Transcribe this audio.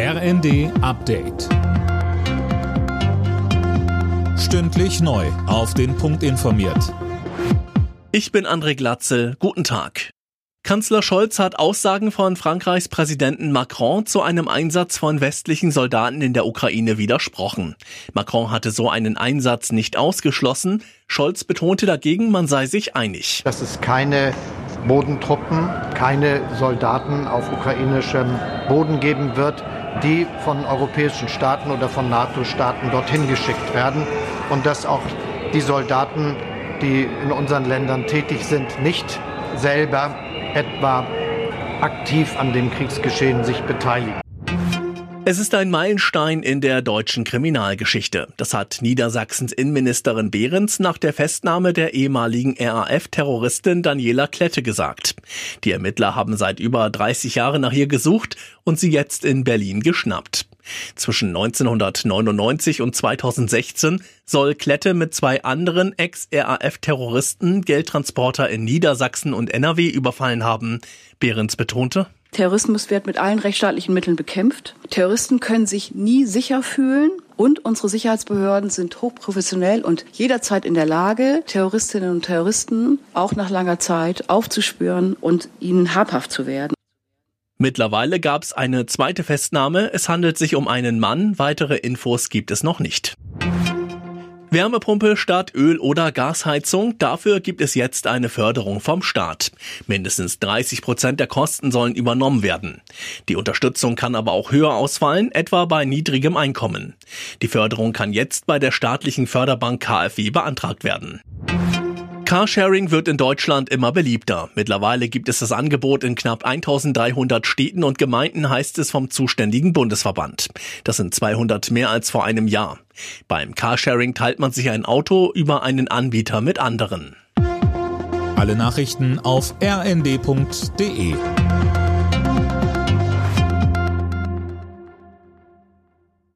RND Update. Stündlich neu. Auf den Punkt informiert. Ich bin André Glatzel. Guten Tag. Kanzler Scholz hat Aussagen von Frankreichs Präsidenten Macron zu einem Einsatz von westlichen Soldaten in der Ukraine widersprochen. Macron hatte so einen Einsatz nicht ausgeschlossen. Scholz betonte dagegen, man sei sich einig. Dass es keine Bodentruppen, keine Soldaten auf ukrainischem Boden geben wird, die von europäischen Staaten oder von NATO-Staaten dorthin geschickt werden und dass auch die Soldaten, die in unseren Ländern tätig sind, nicht selber etwa aktiv an dem Kriegsgeschehen sich beteiligen. Es ist ein Meilenstein in der deutschen Kriminalgeschichte. Das hat Niedersachsens Innenministerin Behrens nach der Festnahme der ehemaligen RAF-Terroristin Daniela Klette gesagt. Die Ermittler haben seit über 30 Jahren nach ihr gesucht und sie jetzt in Berlin geschnappt. Zwischen 1999 und 2016 soll Klette mit zwei anderen Ex-RAF-Terroristen Geldtransporter in Niedersachsen und NRW überfallen haben. Behrens betonte, Terrorismus wird mit allen rechtsstaatlichen Mitteln bekämpft. Terroristen können sich nie sicher fühlen und unsere Sicherheitsbehörden sind hochprofessionell und jederzeit in der Lage, Terroristinnen und Terroristen auch nach langer Zeit aufzuspüren und ihnen habhaft zu werden. Mittlerweile gab es eine zweite Festnahme. Es handelt sich um einen Mann. Weitere Infos gibt es noch nicht. Wärmepumpe statt Öl- oder Gasheizung, dafür gibt es jetzt eine Förderung vom Staat. Mindestens 30 Prozent der Kosten sollen übernommen werden. Die Unterstützung kann aber auch höher ausfallen, etwa bei niedrigem Einkommen. Die Förderung kann jetzt bei der staatlichen Förderbank KfW beantragt werden. Carsharing wird in Deutschland immer beliebter. Mittlerweile gibt es das Angebot in knapp 1300 Städten und Gemeinden, heißt es vom zuständigen Bundesverband. Das sind 200 mehr als vor einem Jahr. Beim Carsharing teilt man sich ein Auto über einen Anbieter mit anderen. Alle Nachrichten auf rnd.de